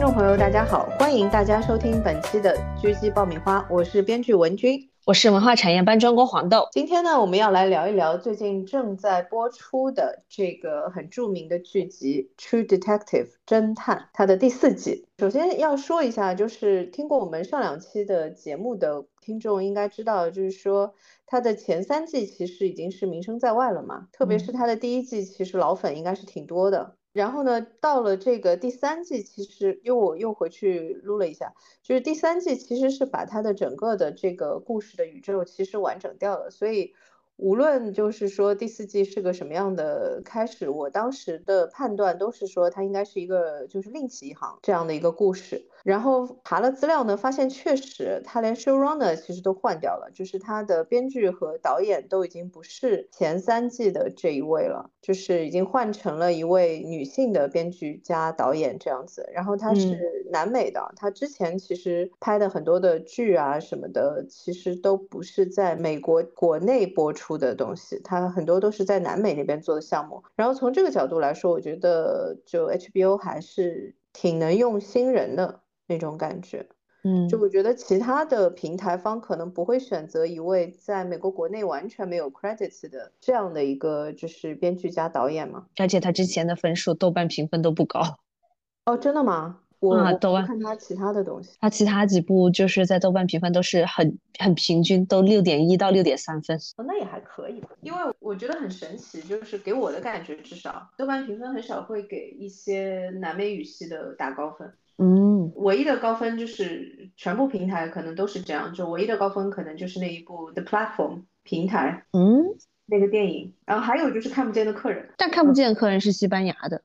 各位听众朋友，大家好，欢迎大家收听本期的狙击爆米花，我是编剧文君。我是文化产业班专工黄豆。今天呢，我们要来聊一聊最近正在播出的这个很著名的剧集《True Detective》侦探，它的第四季。首先要说一下，就是听过我们上两期的节目的听众应该知道，就是说它的前三季其实已经是名声在外了嘛，特别是它的第一季，其实老粉应该是挺多的。然后呢，到了这个第三季，其实因为我又回去撸了一下，就是第三季其实是把它的整个的这个故事的宇宙其实完整掉了，所以。无论就是说第四季是个什么样的开始，我当时的判断都是说它应该是一个就是另起一行这样的一个故事。然后查了资料呢，发现确实他连 showrunner 其实都换掉了，就是他的编剧和导演都已经不是前三季的这一位了，就是已经换成了一位女性的编剧加导演这样子。然后他是南美的，他之前其实拍的很多的剧啊什么的，其实都不是在美国国内播出。的东西，他很多都是在南美那边做的项目。然后从这个角度来说，我觉得就 HBO 还是挺能用新人的那种感觉。嗯，就我觉得其他的平台方可能不会选择一位在美国国内完全没有 credits 的这样的一个就是编剧加导演嘛。而且他之前的分数豆瓣评分都不高。哦，真的吗？我豆瓣看他其他的东西，他其他几部就是在豆瓣评分都是很很平均，都六点一到六点三分。哦，那也还可以吧。因为我觉得很神奇，就是给我的感觉，至少豆瓣评分很少会给一些南美语系的打高分。嗯，唯一的高分就是全部平台可能都是这样，就唯一的高分可能就是那一部 The Platform 平台，嗯，那个电影。然后还有就是看不见的客人，但看不见的客人是西班牙的。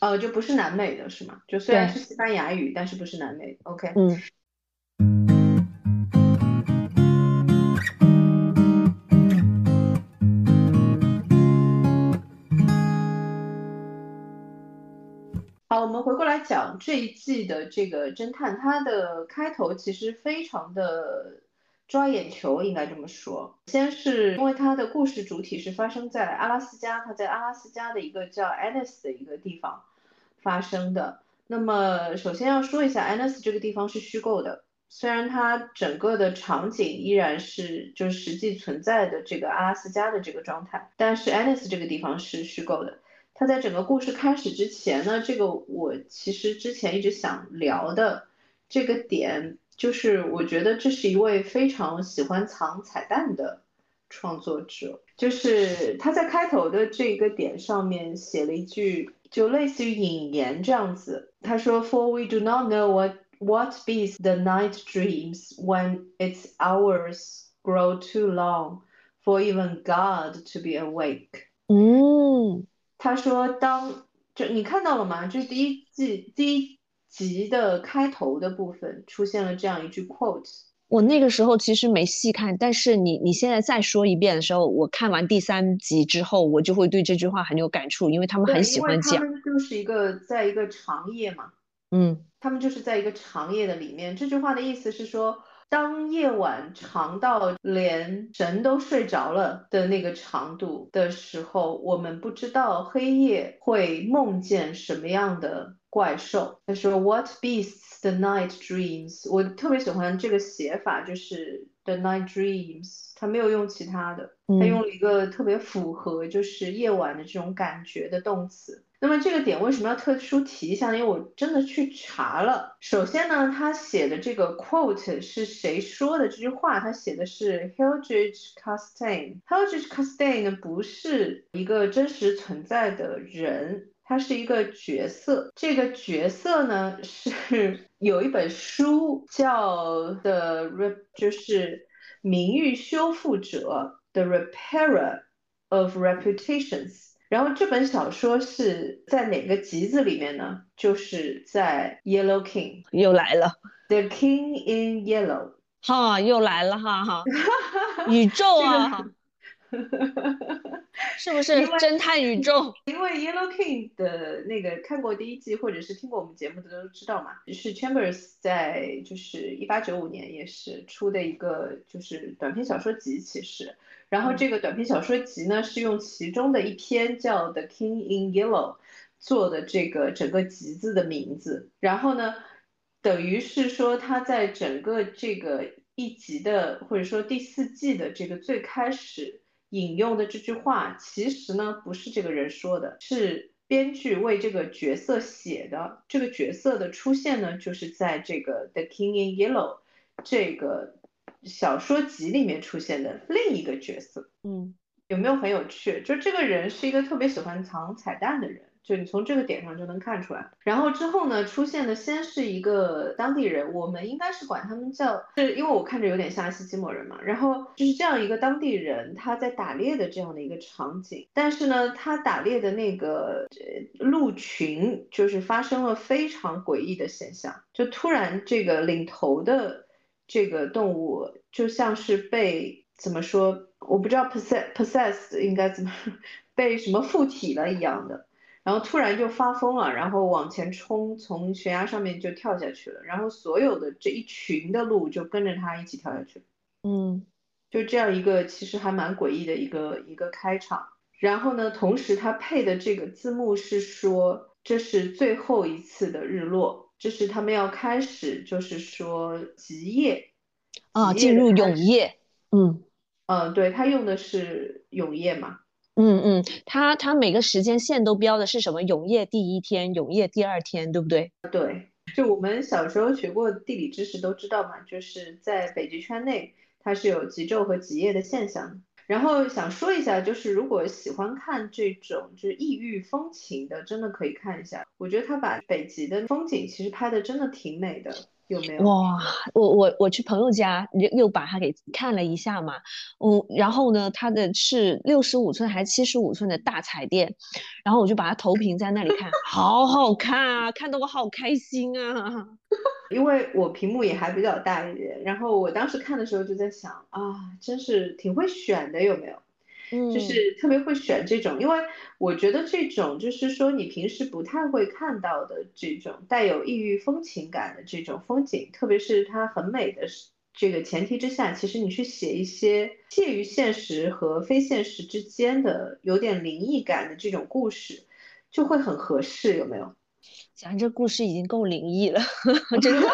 呃，就不是南美的是吗？就虽然是西班牙语，但是不是南美。OK。嗯。好，我们回过来讲这一季的这个侦探，它的开头其实非常的抓眼球，应该这么说。先是因为它的故事主体是发生在阿拉斯加，它在阿拉斯加的一个叫 Annis 的一个地方。发生的。那么，首先要说一下，Annis 这个地方是虚构的，虽然它整个的场景依然是就实际存在的这个阿拉斯加的这个状态，但是 Annis 这个地方是虚构的。它在整个故事开始之前呢，这个我其实之前一直想聊的这个点，就是我觉得这是一位非常喜欢藏彩蛋的创作者，就是他在开头的这个点上面写了一句。就类似于引言这样子，他说，For we do not know what what beats the night dreams when its hours grow too long for even God to be awake。嗯， 他说，当就你看到了吗？就是第一季第一集的开头的部分出现了这样一句 quote。我那个时候其实没细看，但是你你现在再说一遍的时候，我看完第三集之后，我就会对这句话很有感触，因为他们很喜欢讲。他们就是一个在一个长夜嘛，嗯，他们就是在一个长夜的里面。这句话的意思是说，当夜晚长到连神都睡着了的那个长度的时候，我们不知道黑夜会梦见什么样的怪兽。他说，What beasts？The night dreams，我特别喜欢这个写法，就是 The night dreams，他没有用其他的，他用了一个特别符合就是夜晚的这种感觉的动词。那么这个点为什么要特殊提一下？因为我真的去查了。首先呢，他写的这个 quote 是谁说的这句话？他写的是 Hildrich Costain。Hildrich Costain 呢不是一个真实存在的人。他是一个角色，这个角色呢是有一本书叫 The Re，就是名誉修复者 The Repairer of Reputations。然后这本小说是在哪个集子里面呢？就是在 Yellow King，又来了，The King in Yellow，哈，又来了哈哈，宇宙啊。是不是侦探宇宙？因为 Yellow King 的那个看过第一季或者是听过我们节目的都知道嘛，是 Chambers 在就是一八九五年也是出的一个就是短篇小说集，其实，然后这个短篇小说集呢是用其中的一篇叫 The King in Yellow 做的这个整个集子的名字。然后呢，等于是说他在整个这个一集的或者说第四季的这个最开始引用的这句话，其实呢不是这个人说的，是编剧为这个角色写的。这个角色的出现呢，就是在这个《The King in Yellow》这个小说集里面出现的另一个角色。嗯。有没有很有趣？就这个人是一个特别喜欢藏彩蛋的人，就你从这个点上就能看出来。然后之后呢，出现的先是一个当地人，我们应该是管他们叫，是因为我看着有点像西基摩人嘛。然后就是这样一个当地人，他在打猎的这样的一个场景，但是呢，他打猎的那个鹿群就是发生了非常诡异的现象，就突然这个领头的这个动物就像是被怎么说？我不知道 possess possessed 应该怎么 被什么附体了一样的，然后突然就发疯了，然后往前冲，从悬崖上面就跳下去了，然后所有的这一群的鹿就跟着他一起跳下去。嗯，就这样一个其实还蛮诡异的一个一个开场。然后呢，同时他配的这个字幕是说这是最后一次的日落，这是他们要开始，就是说极夜啊，进入永夜。嗯。嗯，对他用的是永夜嘛？嗯嗯，他他每个时间线都标的是什么？永夜第一天，永夜第二天，对不对？对，就我们小时候学过地理知识都知道嘛，就是在北极圈内它是有极昼和极夜的现象。然后想说一下，就是如果喜欢看这种就是异域风情的，真的可以看一下。我觉得他把北极的风景其实拍的真的挺美的。有没有哇？我我我去朋友家又又把它给看了一下嘛，嗯，然后呢，它的是六十五寸还是七十五寸的大彩电，然后我就把它投屏在那里看，好好看啊，看得我好开心啊！因为我屏幕也还比较大一点，然后我当时看的时候就在想啊，真是挺会选的，有没有？就是特别会选这种，因为我觉得这种就是说你平时不太会看到的这种带有异域风情感的这种风景，特别是它很美的这个前提之下，其实你去写一些介于现实和非现实之间的有点灵异感的这种故事，就会很合适，有没有？讲这故事已经够灵异了，真的。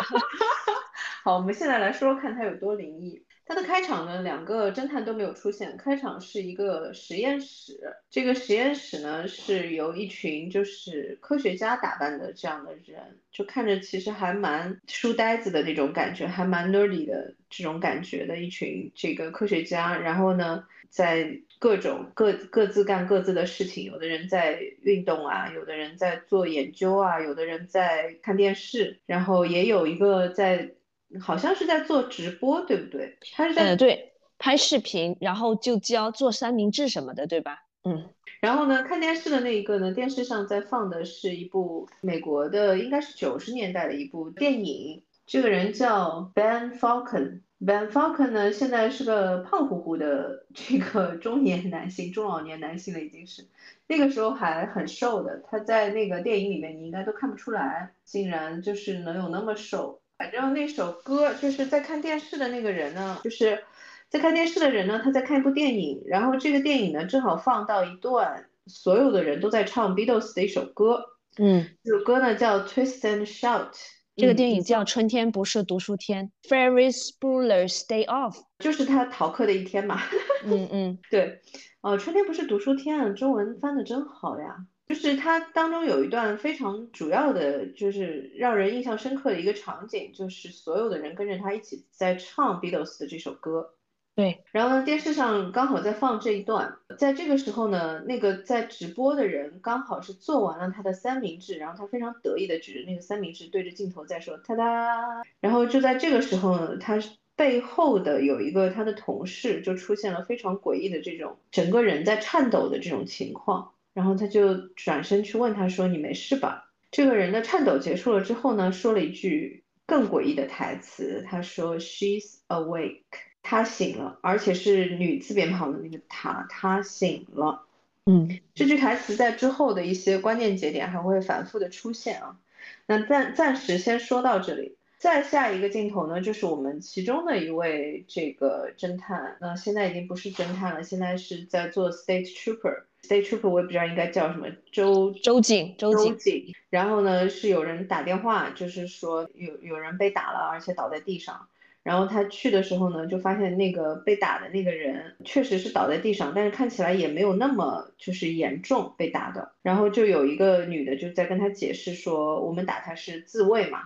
好，我们现在来说说看它有多灵异。它的开场呢，两个侦探都没有出现。开场是一个实验室，这个实验室呢是由一群就是科学家打扮的这样的人，就看着其实还蛮书呆子的那种感觉，还蛮 nerdy 的这种感觉的一群这个科学家。然后呢，在各种各各自干各自的事情，有的人在运动啊，有的人在做研究啊，有的人在看电视，然后也有一个在。好像是在做直播，对不对？他是在对拍视频，然后就教做三明治什么的，对吧？嗯。然后呢，看电视的那一个呢，电视上在放的是一部美国的，应该是九十年代的一部电影。这个人叫 Ben Falcon。Ben Falcon 呢，现在是个胖乎乎的这个中年男性，中老年男性了已经是。那个时候还很瘦的，他在那个电影里面你应该都看不出来，竟然就是能有那么瘦。反正那首歌就是在看电视的那个人呢，就是在看电视的人呢，他在看一部电影，然后这个电影呢正好放到一段所有的人都在唱 Beatles 的一首歌，嗯，这首歌呢叫 Twist and Shout，这个电影叫《春天不是读书天》，Ferris Bueller's Day Off，就是他逃课的一天嘛，嗯嗯，对，哦，春天不是读书天啊，中文翻的真好呀。就是它当中有一段非常主要的，就是让人印象深刻的一个场景，就是所有的人跟着他一起在唱 Beatles 的这首歌。对，然后呢，电视上刚好在放这一段，在这个时候呢，那个在直播的人刚好是做完了他的三明治，然后他非常得意的指着那个三明治对着镜头在说“哒哒”，然后就在这个时候呢，他背后的有一个他的同事就出现了非常诡异的这种整个人在颤抖的这种情况。然后他就转身去问他说：“你没事吧？”这个人的颤抖结束了之后呢，说了一句更诡异的台词，他说：“She's awake。”她醒了，而且是女字边旁的那个她，她醒了。嗯，这句台词在之后的一些关键节点还会反复的出现啊。那暂暂时先说到这里。再下一个镜头呢，就是我们其中的一位这个侦探，那现在已经不是侦探了，现在是在做 state trooper。state trooper 我也不知道应该叫什么，周周警，州警。警。然后呢，是有人打电话，就是说有有人被打了，而且倒在地上。然后他去的时候呢，就发现那个被打的那个人确实是倒在地上，但是看起来也没有那么就是严重被打的。然后就有一个女的就在跟他解释说，我们打他是自卫嘛。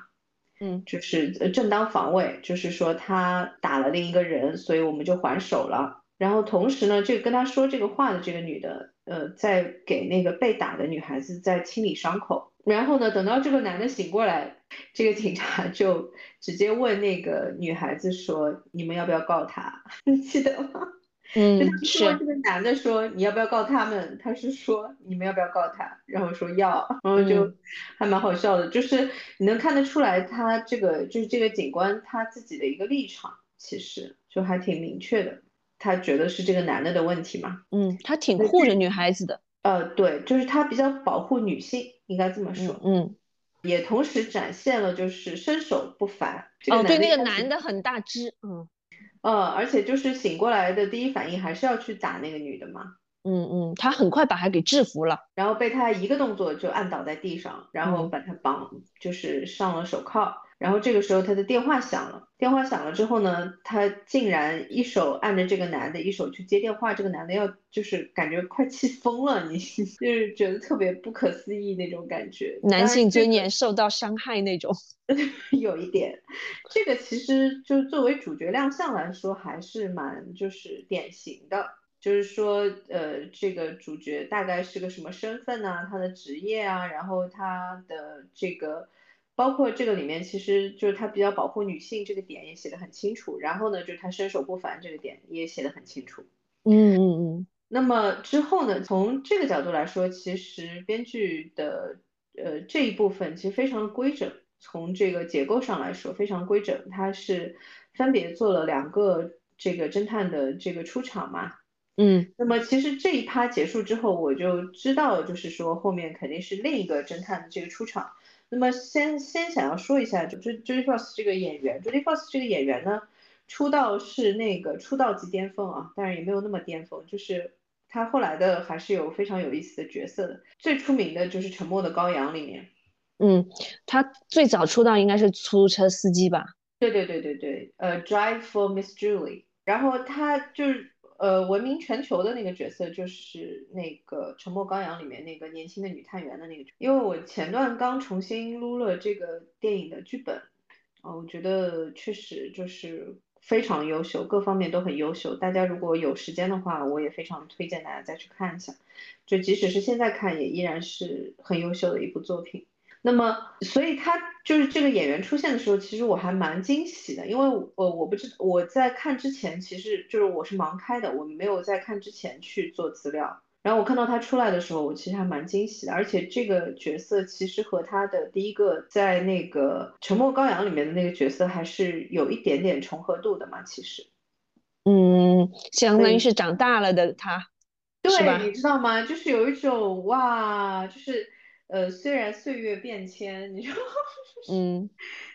嗯，就是呃正当防卫，就是说他打了另一个人，所以我们就还手了。然后同时呢，这个跟他说这个话的这个女的，呃，在给那个被打的女孩子在清理伤口。然后呢，等到这个男的醒过来，这个警察就直接问那个女孩子说：“你们要不要告他？你记得吗？” 嗯，是这个男的说你要不要告他们？他是说你们要不要告他？然后说要，然后就还蛮好笑的，就是你能看得出来他这个就是这个警官他自己的一个立场，其实就还挺明确的。他觉得是这个男的的问题嘛？嗯，他挺护着女孩子的。呃，对，就是他比较保护女性，应该这么说。嗯，也同时展现了就是身手不凡。哦，对，那个男的很大只，嗯。呃，而且就是醒过来的第一反应还是要去打那个女的嘛。嗯嗯，他很快把她给制服了，然后被他一个动作就按倒在地上，然后把他绑，就是上了手铐。然后这个时候他的电话响了，电话响了之后呢，他竟然一手按着这个男的，一手去接电话。这个男的要就是感觉快气疯了，你 就是觉得特别不可思议那种感觉，男性尊严受到伤害那种，有一点。这个其实就作为主角亮相来说，还是蛮就是典型的，就是说呃，这个主角大概是个什么身份呢？他的职业啊，然后他的这个。包括这个里面，其实就是他比较保护女性这个点也写的很清楚，然后呢，就是他身手不凡这个点也写的很清楚。嗯嗯嗯。那么之后呢，从这个角度来说，其实编剧的呃这一部分其实非常的规整，从这个结构上来说非常规整，它是分别做了两个这个侦探的这个出场嘛。嗯。那么其实这一趴结束之后，我就知道，就是说后面肯定是另一个侦探的这个出场。那么先先想要说一下，就 Judy Fox 这个演员，Judy Fox 这个演员呢，出道是那个出道即巅峰啊，当然也没有那么巅峰，就是他后来的还是有非常有意思的角色的，最出名的就是《沉默的羔羊》里面，嗯，他最早出道应该是出租车司机吧？对对对对对，呃，Drive for Miss Julie，然后他就是。呃，闻名全球的那个角色就是那个《沉默羔羊》里面那个年轻的女探员的那个。因为我前段刚重新撸了这个电影的剧本，啊，我觉得确实就是非常优秀，各方面都很优秀。大家如果有时间的话，我也非常推荐大家再去看一下。就即使是现在看，也依然是很优秀的一部作品。那么，所以他就是这个演员出现的时候，其实我还蛮惊喜的，因为我我不知我在看之前，其实就是我是盲开的，我没有在看之前去做资料。然后我看到他出来的时候，我其实还蛮惊喜的，而且这个角色其实和他的第一个在那个《沉默羔羊》里面的那个角色还是有一点点重合度的嘛，其实。嗯，相当于是长大了的他，对，你知道吗？就是有一种哇，就是。呃，虽然岁月变迁，你说，嗯，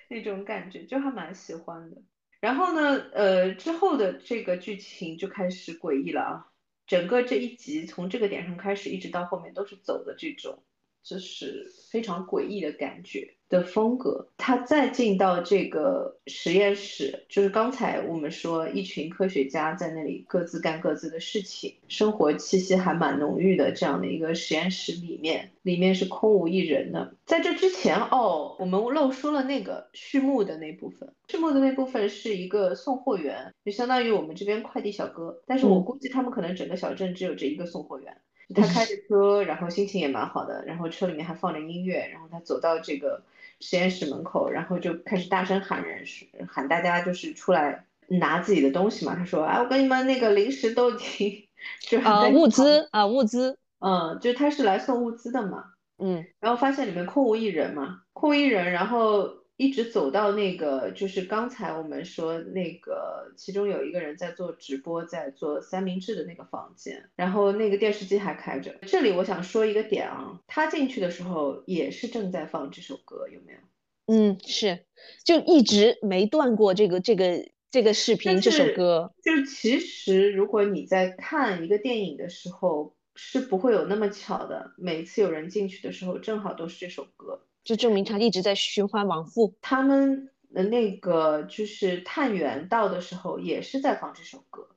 那种感觉就还蛮喜欢的。然后呢，呃，之后的这个剧情就开始诡异了啊，整个这一集从这个点上开始，一直到后面都是走的这种，就是非常诡异的感觉。的风格，他再进到这个实验室，就是刚才我们说一群科学家在那里各自干各自的事情，生活气息还蛮浓郁的这样的一个实验室里面，里面是空无一人的。在这之前哦，我们漏说了那个序幕的那部分，序幕的那部分是一个送货员，就相当于我们这边快递小哥，但是我估计他们可能整个小镇只有这一个送货员。他开着车，然后心情也蛮好的，然后车里面还放着音乐，然后他走到这个。实验室门口，然后就开始大声喊人，喊大家就是出来拿自己的东西嘛。他说：“哎，我跟你们那个零食都已经就啊物资啊物资，嗯，就他是来送物资的嘛，嗯，然后发现里面空无一人嘛，空无一人，然后。”一直走到那个，就是刚才我们说那个，其中有一个人在做直播，在做三明治的那个房间，然后那个电视机还开着。这里我想说一个点啊，他进去的时候也是正在放这首歌，有没有？嗯，是，就一直没断过这个这个这个视频这首歌。就其实如果你在看一个电影的时候，是不会有那么巧的，每次有人进去的时候，正好都是这首歌，就证明他一直在循环往复。他们的那个就是探员到的时候，也是在放这首歌。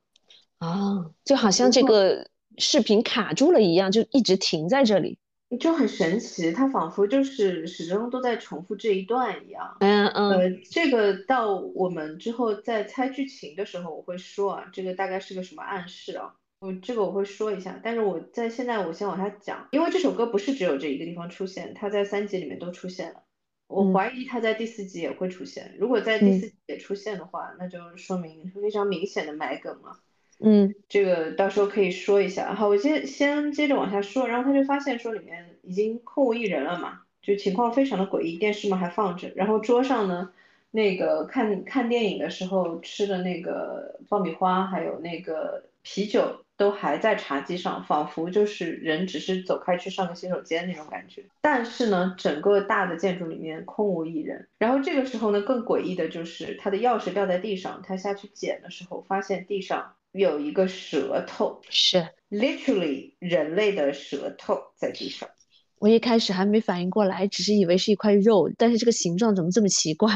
啊，就好像这个视频卡住了一样，就一直停在这里。就很神奇，它仿佛就是始终都在重复这一段一样。嗯嗯。呃，这个到我们之后在猜剧情的时候，我会说啊，这个大概是个什么暗示啊？我这个我会说一下，但是我在现在我先往下讲，因为这首歌不是只有这一个地方出现，它在三集里面都出现了。我怀疑它在第四集也会出现。如果在第四集也出现的话，那就说明非常明显的埋梗了。嗯，这个到时候可以说一下。好，我先先接着往下说。然后他就发现说里面已经空无一人了嘛，就情况非常的诡异。电视嘛还放着，然后桌上呢，那个看看电影的时候吃的那个爆米花还有那个啤酒都还在茶几上，仿佛就是人只是走开去上个洗手间那种感觉。但是呢，整个大的建筑里面空无一人。然后这个时候呢，更诡异的就是他的钥匙掉在地上，他下去捡的时候发现地上。有一个舌头，是 literally 人类的舌头在地上。我一开始还没反应过来，只是以为是一块肉，但是这个形状怎么这么奇怪？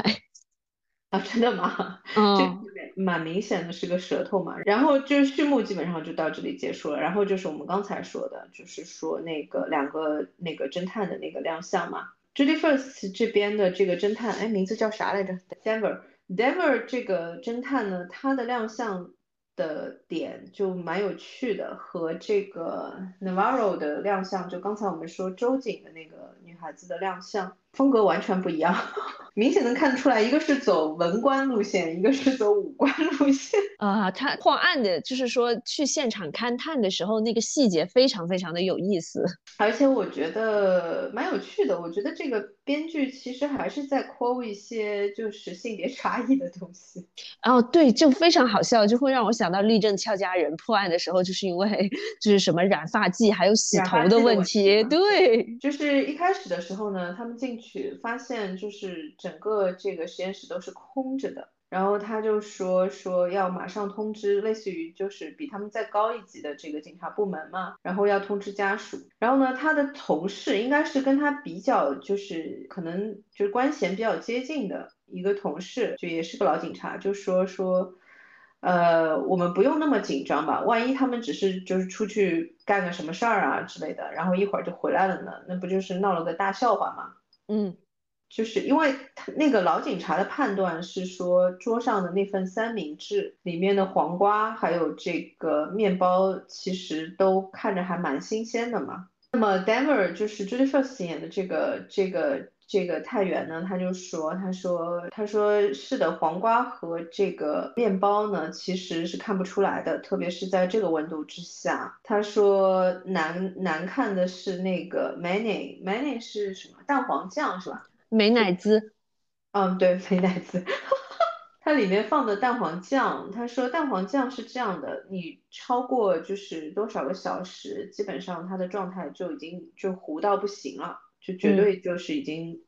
啊，真的吗？嗯，蛮明显的是个舌头嘛。然后就是序幕基本上就到这里结束了。然后就是我们刚才说的，就是说那个两个那个侦探的那个亮相嘛。Judy First 这边的这个侦探，哎，名字叫啥来着？Dever，Dever 这个侦探呢，他的亮相。的点就蛮有趣的，和这个 Navarro 的亮相，就刚才我们说周瑾的那个女孩子的亮相。风格完全不一样，明显能看得出来，一个是走文官路线，一个是走武官路线。啊，他破案的，就是说去现场勘探的时候，那个细节非常非常的有意思，而且我觉得蛮有趣的。我觉得这个编剧其实还是在抠一些就是性别差异的东西。哦，对，就非常好笑，就会让我想到立正俏佳人破案的时候，就是因为就是什么染发剂还有洗头的问题。对，就是一开始的时候呢，他们进去。去发现就是整个这个实验室都是空着的，然后他就说说要马上通知，类似于就是比他们再高一级的这个警察部门嘛，然后要通知家属。然后呢，他的同事应该是跟他比较就是可能就是关系比较接近的一个同事，就也是个老警察，就说说。呃，我们不用那么紧张吧？万一他们只是就是出去干个什么事儿啊之类的，然后一会儿就回来了呢？那不就是闹了个大笑话吗？嗯，就是因为他那个老警察的判断是说，桌上的那份三明治里面的黄瓜还有这个面包，其实都看着还蛮新鲜的嘛。那么 Denver 就是 Judy First 演的这个这个这个太原呢，他就说，他说他说是的，黄瓜和这个面包呢，其实是看不出来的，特别是在这个温度之下。他说难难看的是那个 mayonnaise，mayonnaise 是什么？蛋黄酱是吧？美乃滋。嗯，对，美乃滋。它里面放的蛋黄酱，他说蛋黄酱是这样的，你超过就是多少个小时，基本上它的状态就已经就糊到不行了，就绝对就是已经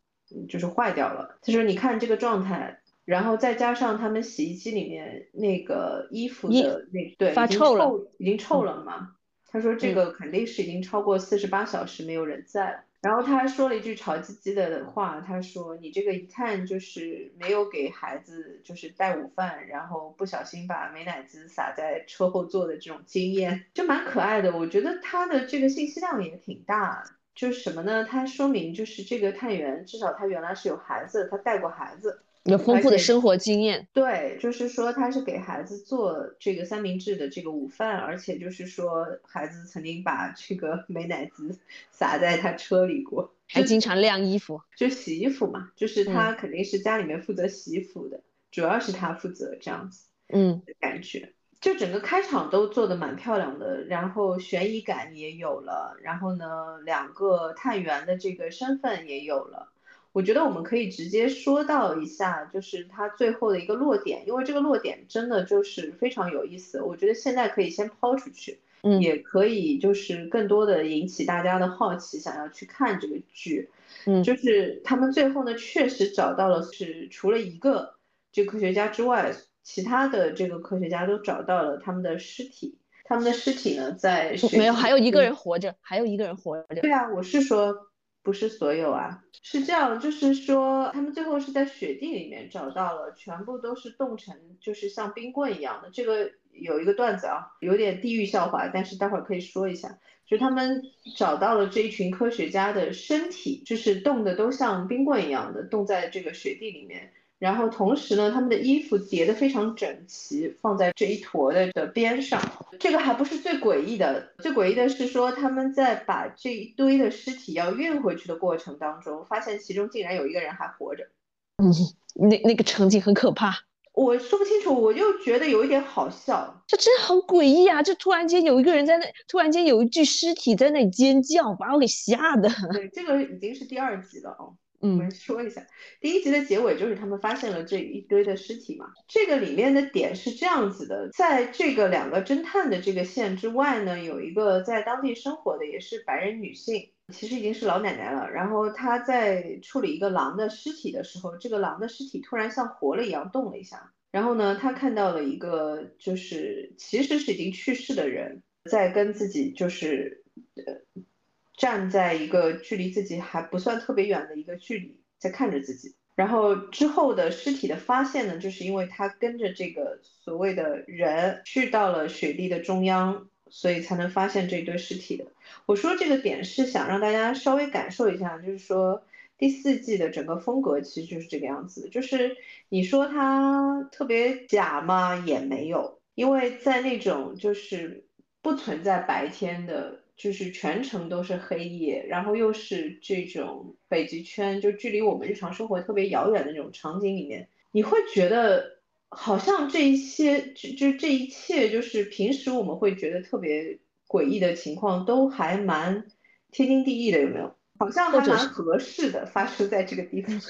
就是坏掉了。他说你看这个状态，然后再加上他们洗衣机里面那个衣服的那对发臭了，已经臭了嘛。他说这个肯定是已经超过四十八小时没有人在了。然后他还说了一句潮唧唧的话，他说：“你这个一看就是没有给孩子就是带午饭，然后不小心把美乃滋洒在车后座的这种经验，就蛮可爱的。我觉得他的这个信息量也挺大，就是什么呢？他说明就是这个探员至少他原来是有孩子，他带过孩子。”有丰富的生活经验，对，就是说他是给孩子做这个三明治的这个午饭，而且就是说孩子曾经把这个美乃滋 洒在他车里过，还经常晾衣服，就洗衣服嘛，就是他肯定是家里面负责洗衣服的，主要是他负责这样子，嗯，感觉就整个开场都做的蛮漂亮的，然后悬疑感也有了，然后呢，两个探员的这个身份也有了。我觉得我们可以直接说到一下，就是它最后的一个落点，因为这个落点真的就是非常有意思。我觉得现在可以先抛出去，嗯也可以就是更多的引起大家的好奇，想要去看这个剧。嗯就是他们最后呢，确实找到了是除了一个这科学家之外，其他的这个科学家都找到了他们的尸体。他们的尸体呢，在没有，还有一个人活着，还有一个人活着。对啊，我是说，不是所有啊，是这样，就是说，他们最后是在雪地里面找到了，全部都是冻成，就是像冰棍一样的。这个有一个段子啊，有点地狱笑话，但是待会儿可以说一下。就他们找到了这一群科学家的身体，就是冻的都像冰棍一样的，冻在这个雪地里面。然后同时呢，他们的衣服叠得非常整齐，放在这一坨的的边上。这个还不是最诡异的，最诡异的是说他们在把这一堆的尸体要运回去的过程当中，发现其中竟然有一个人还活着。嗯，那那个场景很可怕，我说不清楚，我就觉得有一点好笑。这真的很诡异啊！就突然间有一个人在那，突然间有一具尸体在那里尖叫，把我给吓的。对，这个已经是第二集了哦。我嗯们说一下，第一集的结尾就是他们发现了这一堆的尸体嘛。这个里面的点是这样子的，在这个两个侦探的这个线之外呢，有一个在当地生活的也是白人女性，其实已经是老奶奶了。然后她在处理一个狼的尸体的时候，这个狼的尸体突然像活了一样动了一下。然后呢，她看到了一个就是其实是已经去世的人在跟自己就是呃站在一个距离自己还不算特别远的一个距离，在看着自己。然后之后的尸体的发现呢，就是因为他跟着这个所谓的人去到了雪地的中央，所以才能发现这堆尸体的。我说这个点是想让大家稍微感受一下，就是说第四季的整个风格其实就是这个样子，就是你说它特别假嘛，也没有，因为在那种就是不存在白天的，就是全程都是黑夜，然后又是这种北极圈，就距离我们日常生活特别遥远的那种场景里面，你会觉得好像这一些，就就这一切，就是平时我们会觉得特别诡异的情况，都还蛮天经地义的，有没有？好像还蛮合适的发生在这个地方。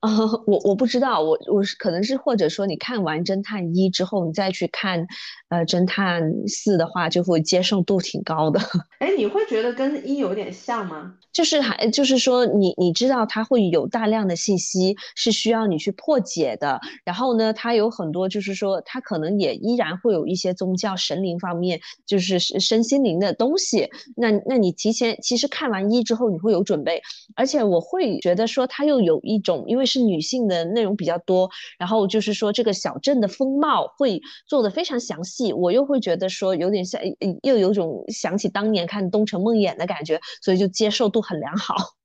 啊、我我不知道，我我是可能是或者说你看完侦探一之后，你再去看呃侦探四的话，就会接受度挺高的。哎，你会觉得跟一有点像吗？就是还就是说你你知道它会有大量的信息是需要你去破解的，然后呢，它有很多就是说它可能也依然会有一些宗教神灵方面就是身心灵的东西。那那你提前其实看完一之后你会有准备，而且我会觉得说它又有一种因为是女性的内容比较多，然后就是说这个小镇的风貌会做的非常详细，我又会觉得说有点像又有种想起当年看《东城梦魇》的感觉，所以就接受度很良好。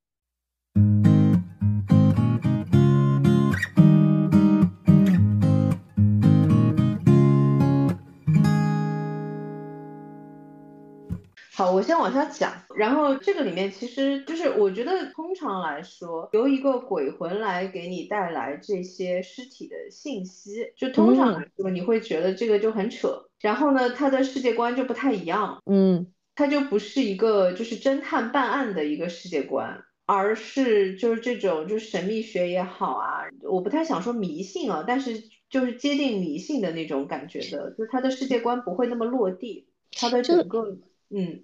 好，我先往下讲。然后这个里面其实就是，我觉得通常来说，由一个鬼魂来给你带来这些尸体的信息，就通常来说，你会觉得这个就很扯。然后呢，他的世界观就不太一样，嗯他就不是一个就是侦探办案的一个世界观，而是就是这种就是神秘学也好啊，我不太想说迷信啊，但是就是接近迷信的那种感觉的，就是他的世界观不会那么落地，他的整个嗯。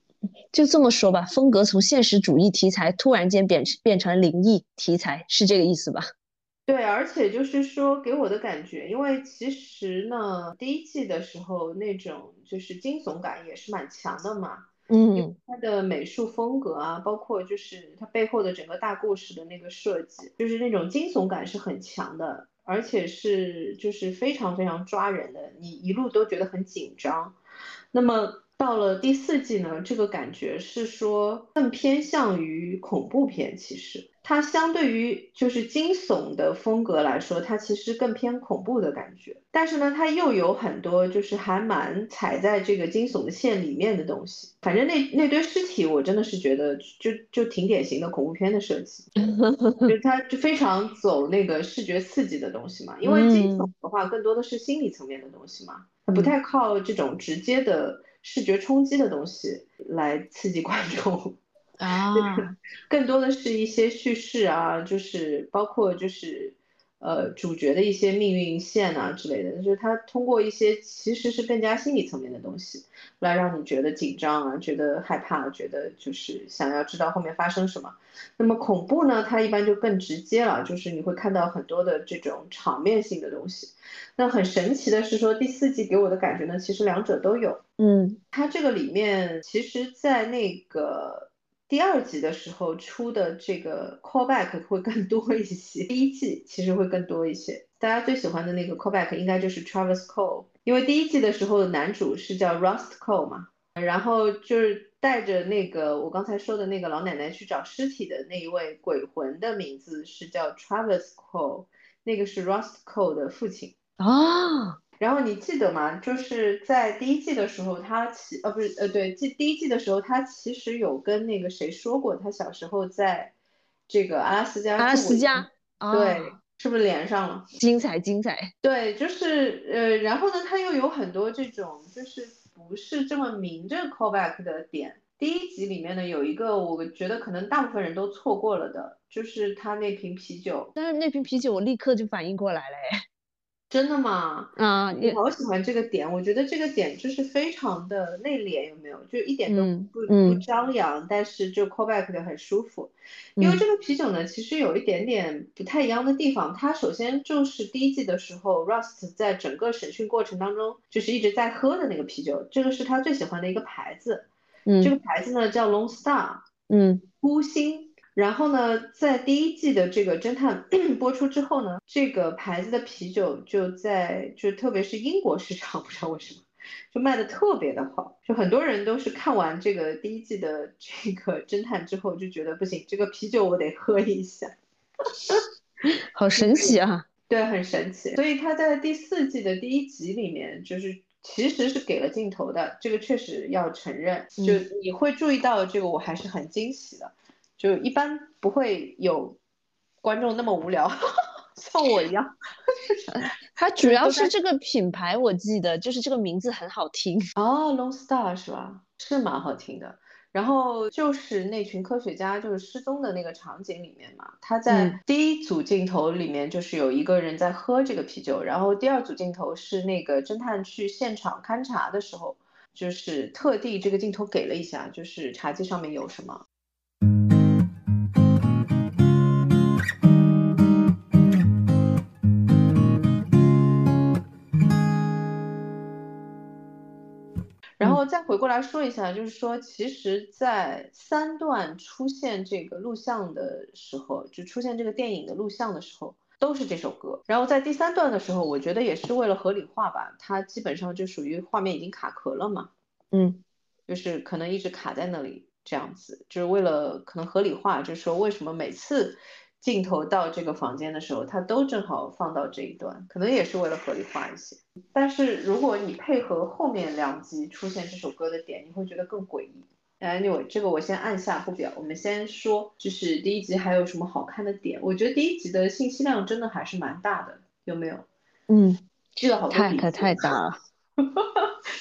就这么说吧，风格从现实主义题材突然间变变成灵异题材，是这个意思吧？对，而且就是说，给我的感觉，因为其实呢，第一季的时候那种就是惊悚感也是蛮强的嘛，嗯它的美术风格啊，包括就是它背后的整个大故事的那个设计，就是那种惊悚感是很强的，而且是就是非常非常抓人的，你一路都觉得很紧张。那么到了第四季呢，这个感觉是说更偏向于恐怖片，其实它相对于就是惊悚的风格来说，它其实更偏恐怖的感觉。但是呢，它又有很多就是还蛮踩在这个惊悚的线里面的东西。反正那那堆尸体，我真的是觉得就就挺典型的恐怖片的设计，就是它就非常走那个视觉刺激的东西嘛。因为惊悚的话，更多的是心理层面的东西嘛，它不太靠这种直接的。视觉冲击的东西来刺激观众啊，更多的是一些叙事啊，就是包括就是呃主角的一些命运线啊之类的，就是他通过一些其实是更加心理层面的东西，来让你觉得紧张啊，觉得害怕，觉得就是想要知道后面发生什么。那么恐怖呢，它一般就更直接了，就是你会看到很多的这种场面性的东西。那很神奇的是说第四季给我的感觉呢，其实两者都有。嗯，它这个里面其实，在那个。第二集的时候出的这个 callback 会更多一些，第一季其实会更多一些。大家最喜欢的那个 callback 应该就是 Travis Cole，因为第一季的时候的男主是叫 Rust Cole 嘛，然后就是带着那个我刚才说的那个老奶奶去找尸体的那一位鬼魂的名字是叫 Travis Cole，那个是 Rust Cole 的父亲啊。然后你记得吗？就是在第一季的时候，他其呃不是呃对，第第一季的时候，他其实有跟那个谁说过，他小时候在这个阿拉斯加。阿拉斯加，对，是不是连上了？精彩精彩。对，就是呃，然后呢，他又有很多这种就是不是这么明着 callback 的点。第一集里面呢，有一个我觉得可能大部分人都错过了的，就是他那瓶啤酒。但是那瓶啤酒我立刻就反应过来了，哎。真的吗？啊，我好喜欢这个点，我觉得这个点就是非常的内敛，有没有？就一点都不不张扬，但是就 callback 的很舒服。因为这个啤酒呢，其实有一点点不太一样的地方。它首先就是第一季的时候，Rust 在整个审讯过程当中就是一直在喝的那个啤酒，这个是他最喜欢的一个牌子。嗯，这个牌子呢叫 Lone Star，嗯，孤星。然后呢，在第一季的这个侦探 播出之后呢，这个牌子的啤酒就在就特别是英国市场，不知道为什么就卖的特别的好，就很多人都是看完这个第一季的 这个侦探之后就觉得不行，这个啤酒我得喝一下，好神奇啊！对，很神奇。所以他在第四季的第一集里面，就是其实是给了镜头的，这个确实要承认，就你会注意到这个，我还是很惊喜的。就一般不会有观众那么无聊，像我一样。它主要是这个品牌，我记得就是这个名字很好听哦，Long Star 是吧？是蛮好听的。然后就是那群科学家就是失踪的那个场景里面嘛，他在第一组镜头里面就是有一个人在喝这个啤酒，然后第二组镜头是那个侦探去现场勘察的时候，就是特地这个镜头给了一下，就是茶几上面有什么。后再回过来说一下，就是说，其实，在三段出现这个录像的时候，就出现这个电影的录像的时候，都是这首歌。然后在第三段的时候，我觉得也是为了合理化吧，它基本上就属于画面已经卡壳了嘛，嗯，就是可能一直卡在那里这样子，就是为了可能合理化，就是说为什么每次。镜头到这个房间的时候，它都正好放到这一段，可能也是为了合理化一些。但是如果你配合后面两集出现这首歌的点，你会觉得更诡异。Anyway，这个我先按下不表。我们先说，就是第一集还有什么好看的点？我觉得第一集的信息量真的还是蛮大的，有没有？嗯，记了好多笔记。太太大了，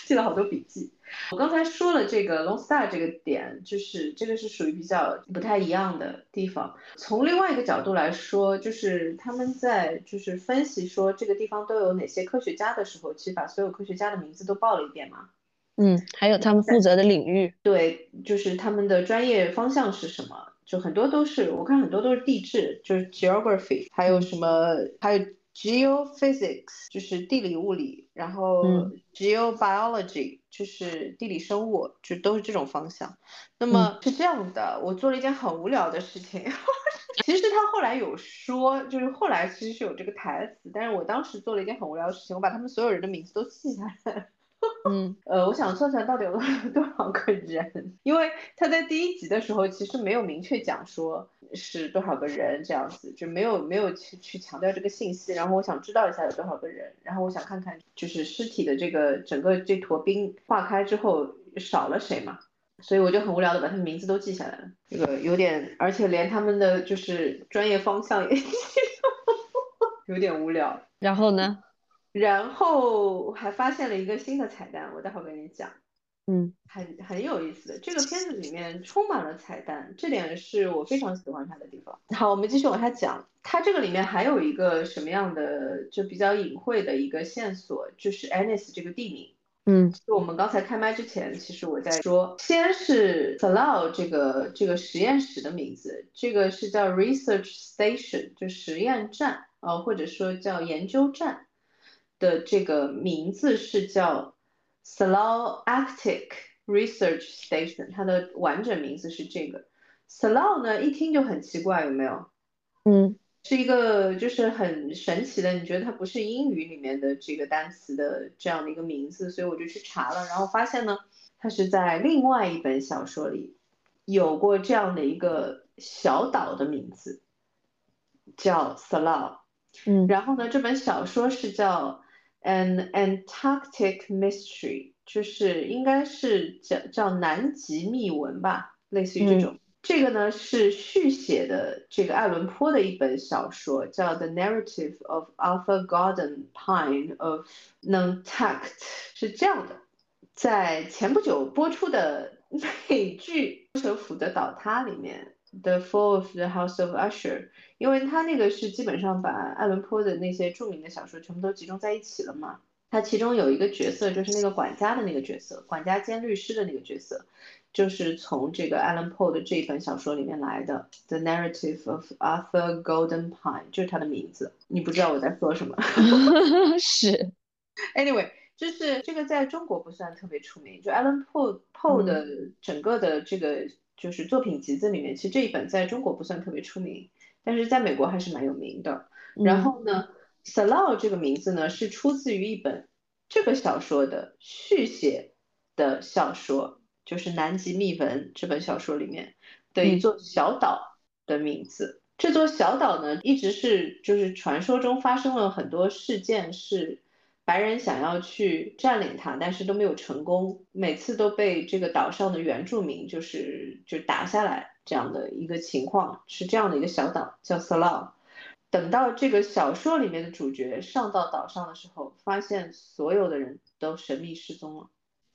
记了好多笔记。我刚才说了这个 Long Star 这个点，就是这个是属于比较不太一样的地方。从另外一个角度来说，就是他们在就是分析说这个地方都有哪些科学家的时候，其实把所有科学家的名字都报了一遍嘛。嗯，还有他们负责的领域。对，就是他们的专业方向是什么？就很多都是我看很多都是地质，就是 Geography，还有什么还有。Geophysics 就是地理物理，然后 Geobiology 就是地理生物，就都是这种方向。那么是这样的，我做了一件很无聊的事情。其实他后来有说，就是后来其实是有这个台词，但是我当时做了一件很无聊的事情，我把他们所有人的名字都记下来。嗯，呃，我想算算到底有 多少个人，因为他在第一集的时候其实没有明确讲说是多少个人这样子，就没有没有去去强调这个信息。然后我想知道一下有多少个人，然后我想看看就是尸体的这个整个这坨冰化开之后少了谁嘛，所以我就很无聊的把他们名字都记下来了。这个有点，而且连他们的就是专业方向也 有点无聊。然后呢？然后还发现了一个新的彩蛋，我待会儿跟你讲。嗯，很很有意思的。这个片子里面充满了彩蛋，这点是我非常喜欢它的地方。好，我们继续往下讲。它这个里面还有一个什么样的就比较隐晦的一个线索，就是 Anis 这个地名。嗯，就我们刚才开麦之前，其实我在说，先是 Salao 这个这个实验室的名字，这个是叫 Research Station，就实验站，呃，或者说叫研究站的这个名字是叫 Slow Arctic Research Station，它的完整名字是这个。Slow 呢，一听就很奇怪，有没有？嗯。是一个就是很神奇的，你觉得它不是英语里面的这个单词的这样的一个名字，所以我就去查了，然后发现呢，它是在另外一本小说里有过这样的一个小岛的名字，叫 Salao。嗯，然后呢，这本小说是叫 An Antarctic Mystery，就是应该是叫叫南极秘闻吧，类似于这种。这个呢是续写的这个爱伦坡的一本小说，叫《The Narrative of Arthur Gordon Pine of Nantucket》，是这样的，在前不久播出的美剧《首府的倒塌》里面，《The Fall of the House of Usher》，因为他那个是基本上把爱伦坡的那些著名的小说全部都集中在一起了嘛。他其中有一个角色就是那个管家的那个角色，管家兼律师的那个角色。就是从这个 Alan Poe 的这一本小说里面来的，《The Narrative of Arthur Golden Pine》就是他的名字。你不知道我在说什么？是。Anyway，就是这个在中国不算特别出名。就 Alan Poe Poe 的整个的这个就是作品集子里面，其实这一本在中国不算特别出名，但是在美国还是蛮有名的。然后呢，Salao 这个名字呢是出自于一本这个小说的续写的小说。就是《南极秘闻》这本小说里面的一座小岛的名字。这座小岛呢，一直是就是传说中发生了很多事件，是白人想要去占领它，但是都没有成功，每次都被这个岛上的原住民就是就打下来这样的一个情况，是这样的一个小岛叫 Salao。等到这个小说里面的主角上到岛上的时候，发现所有的人都神秘失踪了。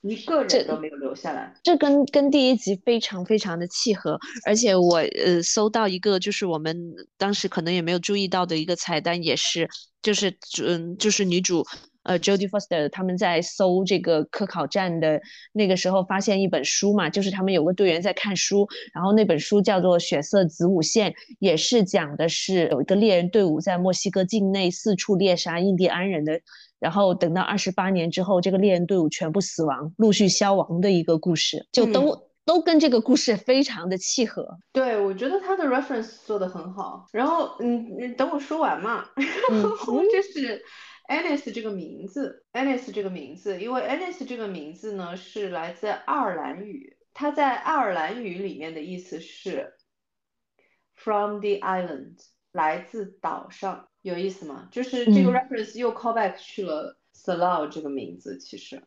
一个人都没有留下来，这跟跟第一集非常非常的契合，而且我呃搜到一个就是我们当时可能也没有注意到的一个彩蛋，也是就是嗯就是女主呃 Jodie Foster 他们在搜这个科考站的那个时候发现一本书嘛，就是他们有个队员在看书，然后那本书叫做《血色子午线》，也是讲的是有一个猎人队伍在墨西哥境内四处猎杀印第安人的。然后等到二十八年之后，这个猎人队伍全部死亡，陆续消亡的一个故事，就都都跟这个故事非常的契合。对，我觉得他的 reference 做的很好。然后，嗯，你等我说完嘛。然后这是 Alice 这个名字，Alice 这个名字，因为 Alice 这个名字呢是来自爱尔兰语，它在爱尔兰语里面的意思是 from the island，来自岛上。有意思吗？就是这个 reference 又 call back 去了 Salao 这个名字，其实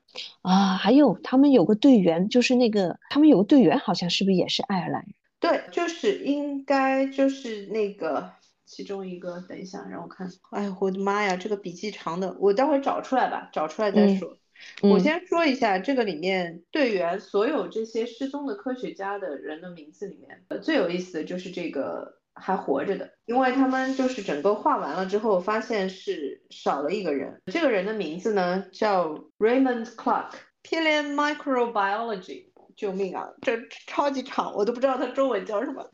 啊，还有他们有个队员，就是那个他们有个队员，好像是不是也是爱尔兰人？对，就是应该就是那个其中一个。等一下，让我看。哎，我的妈呀，这个笔记长的，我待会找出来吧，找出来再说。我先说一下这个里面队员所有这些失踪的科学家的人的名字里面，最有意思的就是这个。还活着的，因为他们就是整个画完了之后，发现是少了一个人。这个人的名字呢叫 Raymond Clark，Paleomicrobiology。救命啊，这超级长，我都不知道他中文叫什么，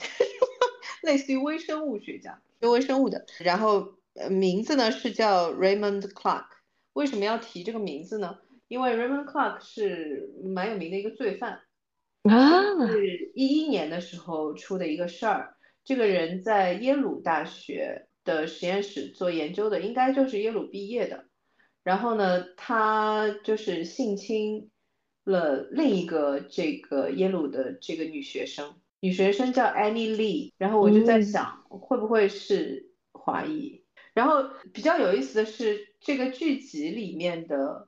类似于微生物学家，学微生物的。然后名字呢是叫 Raymond Clark。为什么要提这个名字呢？因为 Raymond Clark 是蛮有名的一个罪犯啊，是一一年的时候出的一个事儿。这个人在耶鲁大学的实验室做研究的，应该就是耶鲁毕业的。然后呢，他就是性侵了另一个这个耶鲁的这个女学生，女学生叫 Annie Lee。然后我就在想，会不会是华裔？然后比较有意思的是，这个剧集里面的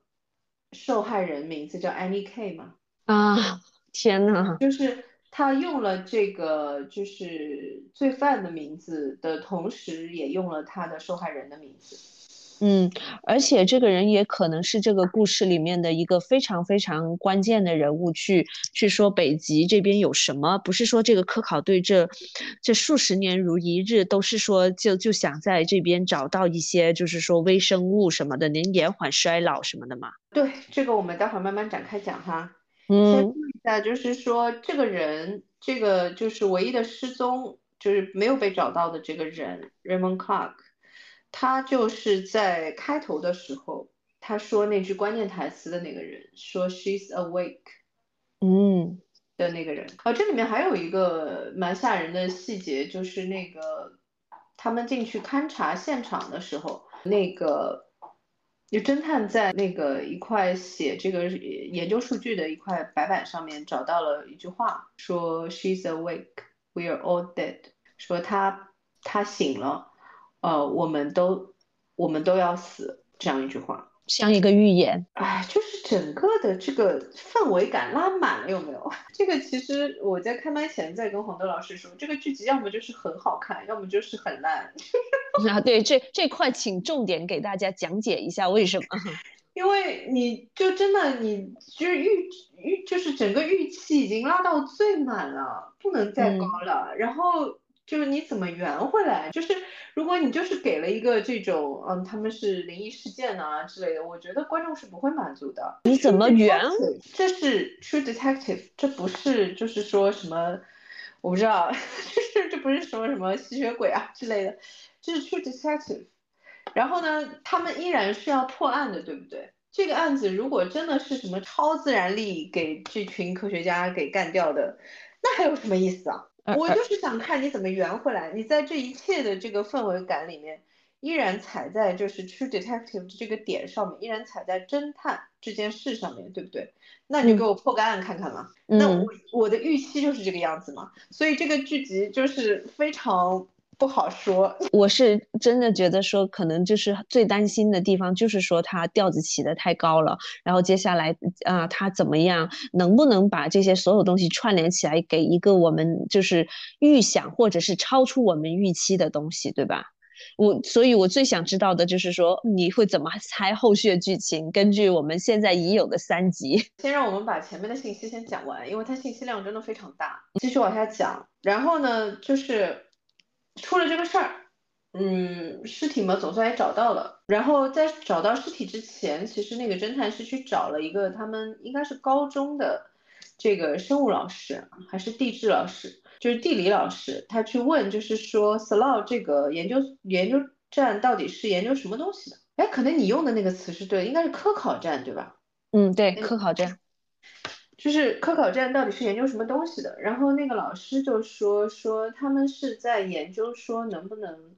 受害人名字叫 Annie K 嘛？啊，天呐，就是。他用了这个就是罪犯的名字的同时，也用了他的受害人的名字。嗯，而且这个人也可能是这个故事里面的一个非常非常关键的人物，去去说北极这边有什么，不是说这个科考队这这数十年如一日都是说就就想在这边找到一些就是说微生物什么的，能延缓衰老什么的嘛？对，这个我们待会儿慢慢展开讲哈。嗯，先说一下，就是说这个人，这个就是唯一的失踪，就是没有被找到的这个人，Raymond Clark。他就是在开头的时候，他说那句关键台词的那个人，说 "She's awake"，嗯，的那个人。啊，这里面还有一个蛮吓人的细节，就是那个他们进去勘察现场的时候，那个就侦探在那个一块写这个研究数据的一块白板上面找到了一句话，说 "She's awake, we are all dead"，说他他醒了。呃，我们都，我们都要死，这样一句话，像一个预言。哎，就是整个的这个氛围感拉满了，有没有？这个其实我在开麦前在跟黄豆老师说，这个剧集要么就是很好看，要么就是很烂。啊，对，这这块请重点给大家讲解一下为什么？因为你就真的，你就是预预，就是整个预期已经拉到最满了，不能再高了，然后。就是你怎么圆回来？就是如果你就是给了一个这种，嗯，他们是灵异事件啊之类的，我觉得观众是不会满足的。你怎么圆？这是 True Detective，这不是就是说什么，我不知道，就是这不是什么什么吸血鬼啊之类的，这是 True Detective。然后呢，他们依然是要破案的，对不对？这个案子如果真的是什么超自然力给这群科学家给干掉的，那还有什么意思啊？我就是想看你怎么圆回来。你在这一切的这个氛围感里面，依然踩在就是 true detective 这个点上面，依然踩在侦探这件事上面对不对？那你就给我破个案看看嘛。那我我的预期就是这个样子嘛。所以这个剧集就是非常。不好说，我是真的觉得说，可能就是最担心的地方，就是说他调子起得太高了，然后接下来啊，他怎么样，能不能把这些所有东西串联起来，给一个我们就是预想或者是超出我们预期的东西，对吧？我，所以我最想知道的就是说，你会怎么猜后续的剧情？根据我们现在已有的三集，先让我们把前面的信息先讲完，因为它信息量真的非常大。继续往下讲，然后呢，就是。出了这个事儿，嗯，尸体嘛总算也找到了。然后在找到尸体之前，其实那个侦探是去找了一个他们应该是高中的这个生物老师还是地质老师，就是地理老师，他去问，就是说 Slow 这个研究研究站到底是研究什么东西的？哎，可能你用的那个词是对，应该是科考站对吧？嗯，对，科考站。就是科考站到底是研究什么东西的？然后那个老师就说说他们是在研究说能不能，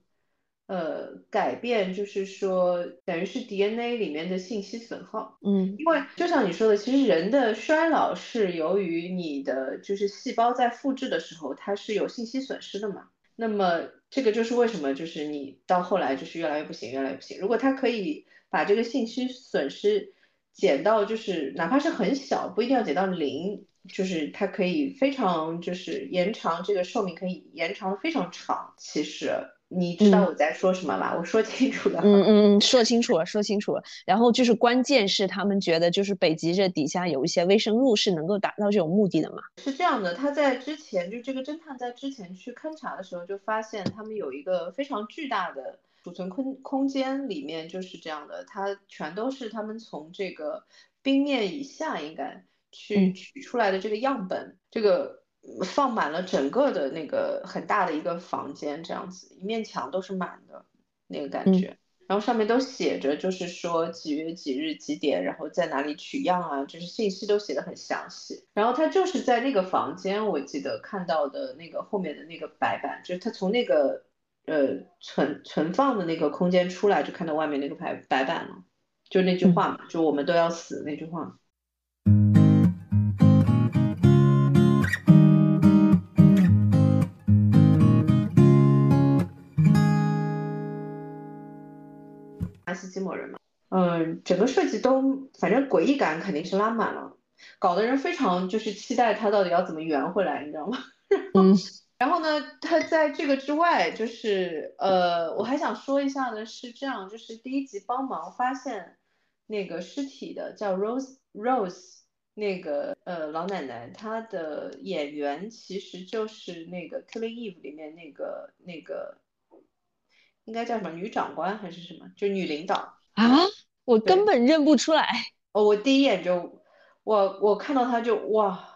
呃，改变，就是说等于是 DNA 里面的信息损耗。嗯，因为就像你说的，其实人的衰老是由于你的就是细胞在复制的时候它是有信息损失的嘛。那么这个就是为什么就是你到后来就是越来越不行，越来越不行。如果它可以把这个信息损失。减到就是哪怕是很小，不一定要减到零，就是它可以非常就是延长这个寿命，可以延长非常长。其实你知道我在说什么吧？我说清楚了。嗯嗯嗯，说清楚了，说清楚了。然后就是关键是他们觉得就是北极这底下有一些微生物是能够达到这种目的的嘛？是这样的，他在之前就这个侦探在之前去勘察的时候就发现他们有一个非常巨大的。储存空空间里面就是这样的，它全都是他们从这个冰面以下应该去取出来的这个样本，这个放满了整个的那个很大的一个房间，这样子一面墙都是满的那个感觉，然后上面都写着就是说几月几日几点，然后在哪里取样啊，就是信息都写的很详细。然后他就是在那个房间，我记得看到的那个后面的那个白板，就是他从那个。呃，存存放的那个空间出来，就看到外面那个白白板了，就那句话嘛，就我们都要死那句话。阿西基摩人嘛，嗯，整个设计都反正诡异感肯定是拉满了，搞得人非常就是期待他到底要怎么圆回来，你知道吗？嗯。然后呢，他在这个之外，就是呃，我还想说一下呢，是这样，就是第一集帮忙发现那个尸体的叫 Rose Rose 那个呃老奶奶，她的演员其实就是那个 Killing Eve 里面那个那个应该叫什么女长官还是什么，就女领导啊，我根本认不出来。哦，我第一眼就我我看到她就哇，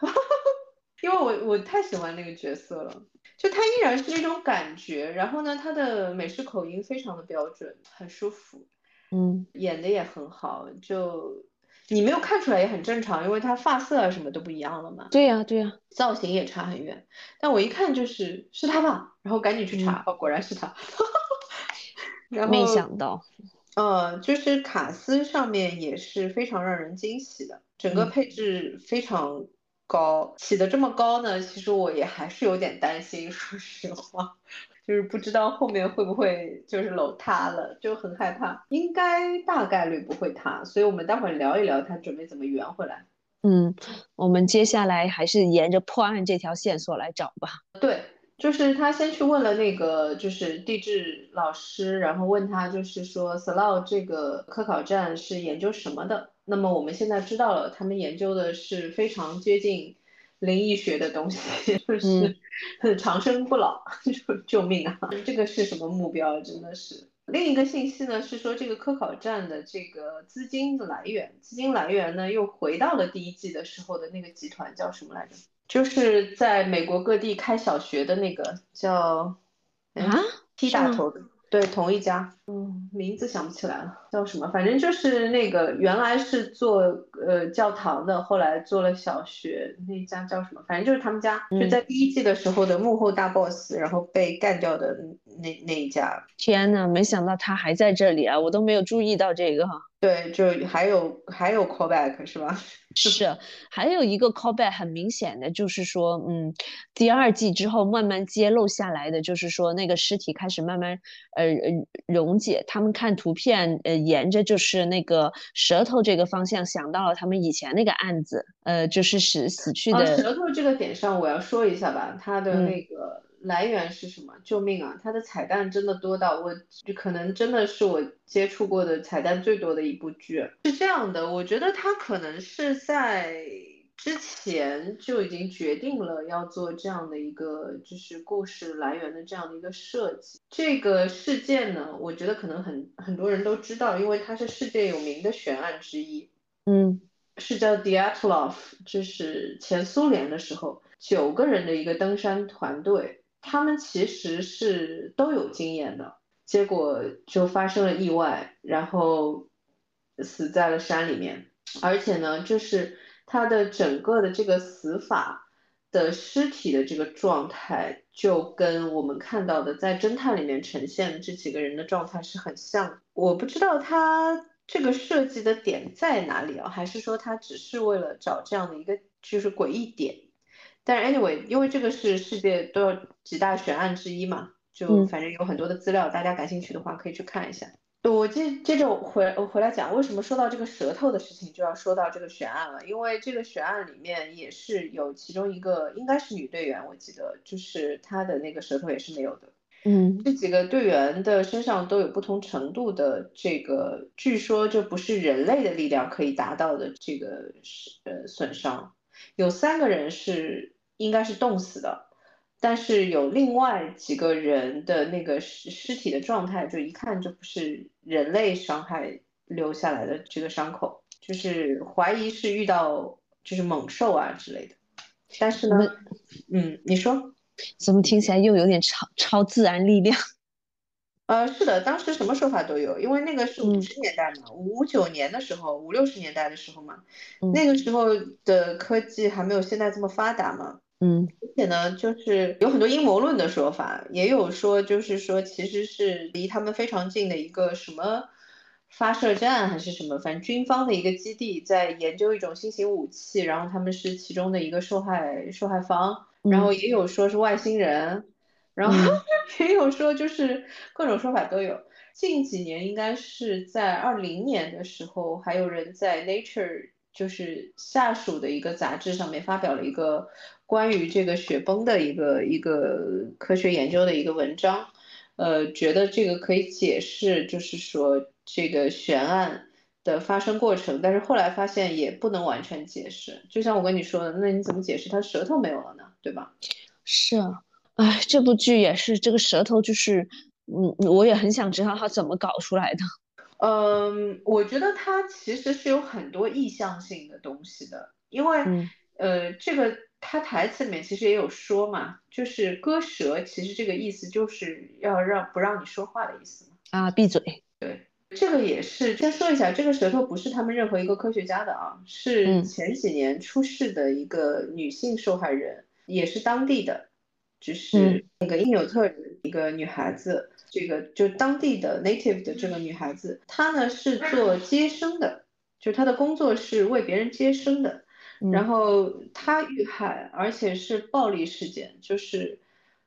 因为我我太喜欢那个角色了。就他依然是那种感觉，然后呢，他的美式口音非常的标准，很舒服，嗯，演的也很好，就你没有看出来也很正常，因为他发色啊什么都不一样了嘛。对呀，对呀，造型也差很远，但我一看就是是他吧，然后赶紧去查，哦，果然是他。然后没想到，呃，就是卡斯上面也是非常让人惊喜的，整个配置非常。高起的这么高呢，其实我也还是有点担心，说实话，就是不知道后面会不会就是楼塌了，就很害怕。应该大概率不会塌，所以我们待会儿聊一聊他准备怎么圆回来。嗯，我们接下来还是沿着破案这条线索来找吧。对，就是他先去问了那个就是地质老师，然后问他就是说 Slough 这个科考站是研究什么的。那么我们现在知道了，他们研究的是非常接近灵异学的东西，就是长生不老，就救命啊！这个是什么目标？真的是。另一个信息呢是说，这个科考站的这个资金的来源，资金来源呢又回到了第一季的时候的那个集团叫什么来着？就是在美国各地开小学的那个叫啊 T 打头的。对，同一家，嗯，名字想不起来了，叫什么？反正就是那个原来是做呃教堂的，后来做了小学，那家叫什么？反正就是他们家，就在第一季的时候的幕后大 boss，然后被干掉的那那一家。天呐，没想到他还在这里啊，我都没有注意到这个哈。对，就还有还有 callback 是吧？是，还有一个 callback 很明显的就是说，嗯，第二季之后慢慢揭露下来的，就是说那个尸体开始慢慢呃呃溶解，他们看图片呃沿着就是那个舌头这个方向想到了他们以前那个案子，呃，就是死死去的舌头这个点上我要说一下吧，他的那个。来源是什么？救命啊！它的彩蛋真的多到我就可能真的是我接触过的彩蛋最多的一部剧。是这样的，我觉得他可能是在之前就已经决定了要做这样的一个就是故事来源的这样的一个设计。这个事件呢，我觉得可能很很多人都知道，因为它是世界有名的悬案之一。嗯，是叫 Diatlov，就是前苏联的时候九个人的一个登山团队。他们其实是都有经验的，结果就发生了意外，然后死在了山里面。而且呢，就是他的整个的这个死法的尸体的这个状态，就跟我们看到的在侦探里面呈现的这几个人的状态是很像。我不知道他这个设计的点在哪里啊，还是说他只是为了找这样的一个就是诡异点？但是 anyway，因为这个是世界都有几大悬案之一嘛，就反正有很多的资料，大家感兴趣的话可以去看一下。我接接着回我回来讲，为什么说到这个舌头的事情就要说到这个悬案了？因为这个悬案里面也是有其中一个应该是女队员，我记得就是她的那个舌头也是没有的。嗯，这几个队员的身上都有不同程度的这个，据说这不是人类的力量可以达到的这个呃损伤。有三个人是应该是冻死的，但是有另外几个人的那个尸尸体的状态，就一看就不是人类伤害留下来的这个伤口，就是怀疑是遇到就是猛兽啊之类的。但是呢，嗯，你说怎么听起来又有点超超自然力量？呃，是的，当时什么说法都有，因为那个是五十年代嘛，五九年的时候，五六十年代的时候嘛，那个时候的科技还没有现在这么发达嘛，嗯，而且呢，就是有很多阴谋论的说法，也有说就是说其实是离他们非常近的一个什么发射站还是什么，反正军方的一个基地在研究一种新型武器，然后他们是其中的一个受害受害方，然后也有说是外星人。然后 也有说，就是各种说法都有。近几年应该是在二零年的时候，还有人在 Nature 就是下属的一个杂志上面发表了一个关于这个雪崩的一个一个科学研究的一个文章，呃，觉得这个可以解释，就是说这个悬案的发生过程，但是后来发现也不能完全解释。就像我跟你说的，那你怎么解释他舌头没有了呢？对吧？是啊，哎，这部剧也是这个舌头，就是嗯，我也很想知道他怎么搞出来的。嗯，我觉得它其实是有很多意向性的东西的，因为呃，这个它台词里面其实也有说嘛，就是割舌，其实这个意思就是要让不让你说话的意思嘛。啊，闭嘴。对，这个也是先说一下，这个舌头不是他们任何一个科学家的啊，是前几年出事的一个女性受害人，也是当地的，只是那个因纽特人一个女孩子。这个就当地的 native 的这个女孩子，她呢是做接生的，就她的工作是为别人接生的。然后她遇害，而且是暴力事件，就是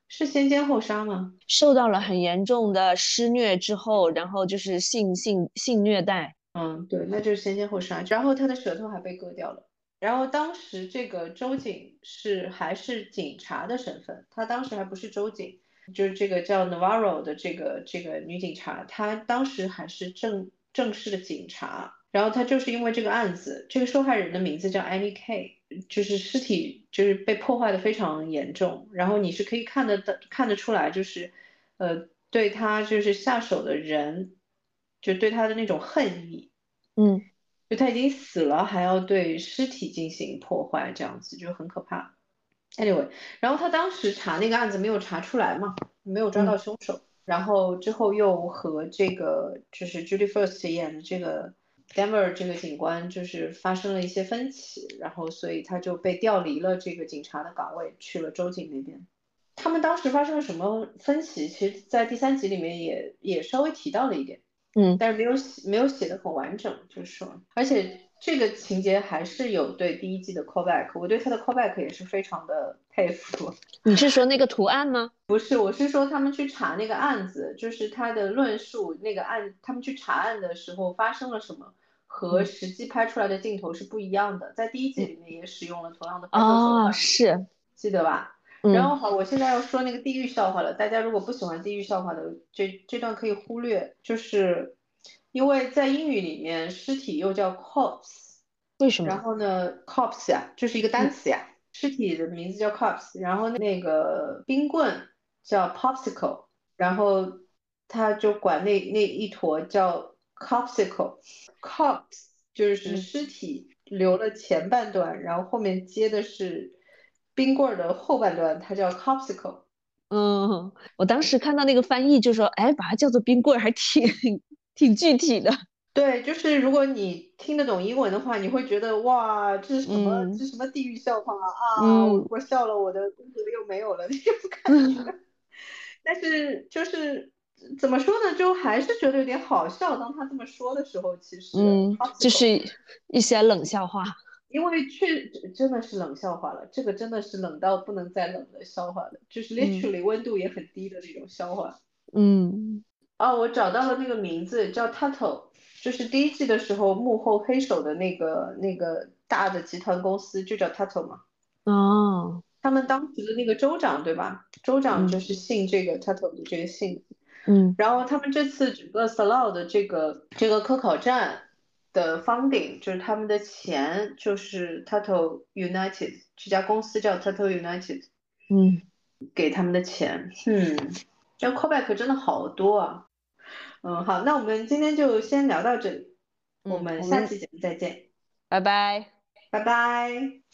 是先奸后杀吗？受到了很严重的施虐之后，然后就是性性性虐待。嗯，对，那就是先奸后杀。然后她的舌头还被割掉了。然后当时这个周警是还是警察的身份，她当时还不是周警。就是这个叫 Navarro 的这个这个女警察，她当时还是正正式的警察。然后她就是因为这个案子，这个受害人的名字叫 Annie K，就是尸体就是被破坏的非常严重。然后你是可以看得的看得出来，就是呃对她就是下手的人，就对她的那种恨意，嗯，就他已经死了还要对尸体进行破坏，这样子就很可怕。Anyway，然后他当时查那个案子没有查出来嘛，没有抓到凶手，然后之后又和这个就是 Judy First 演的这个 Denver 这个警官就是发生了一些分歧，然后所以他就被调离了这个警察的岗位，去了州警那边。他们当时发生了什么分歧？其实，在第三集里面也也稍微提到了一点，嗯，但是没有写没有写的很完整，就是说，而且。这个情节还是有对第一季的 callback，我对他的 callback 也是非常的佩服。你是说那个图案吗？不是，我是说他们去查那个案子，就是他的论述那个案，他们去查案的时候发生了什么，和实际拍出来的镜头是不一样的。在第一季里面也使用了同样的拍摄手法，是记得吧？然后好，我现在要说那个地狱笑话了，大家如果不喜欢地狱笑话的，这这段可以忽略，就是。因为在英语里面，尸体又叫 corpse，为什么？然后呢，corpse 呀，就是一个单词呀，尸体的名字叫 corpse，然后那个冰棍叫 popsicle，然后他就管那那一坨叫 corpsicle，corpse 就是尸体留了前半段，然后后面接的是冰棍的后半段，它叫 corpsicle。嗯，我当时看到那个翻译就说，哎，把它叫做冰棍还挺。挺具体的，对，就是如果你听得懂英文的话，你会觉得哇，这是什么？这是什么地狱笑话啊！我我笑了，我的工作又没有了那种感觉。但是就是怎么说呢，就还是觉得有点好笑。当他这么说的时候，其实嗯，就是一些冷笑话，因为确真的是冷笑话了。这个真的是冷到不能再冷的笑话了，就是 literally 温度也很低的那种笑话。嗯。哦，我找到了那个名字，叫 tatto 就是第一季的时候幕后黑手的那个那个大的集团公司就叫 tatto 嘛。哦，他们当时的那个州长对吧？州长就是姓这个 tatto 的这个姓。嗯。然后他们这次整个 Salou 的这个这个科考站的 funding，就是他们的钱就是 tatto United 这家公司叫 tatto United。嗯。给他们的钱，嗯。这 callback 真的好多啊，嗯，好，那我们今天就先聊到这里，我们下期节目再见，拜拜，拜拜。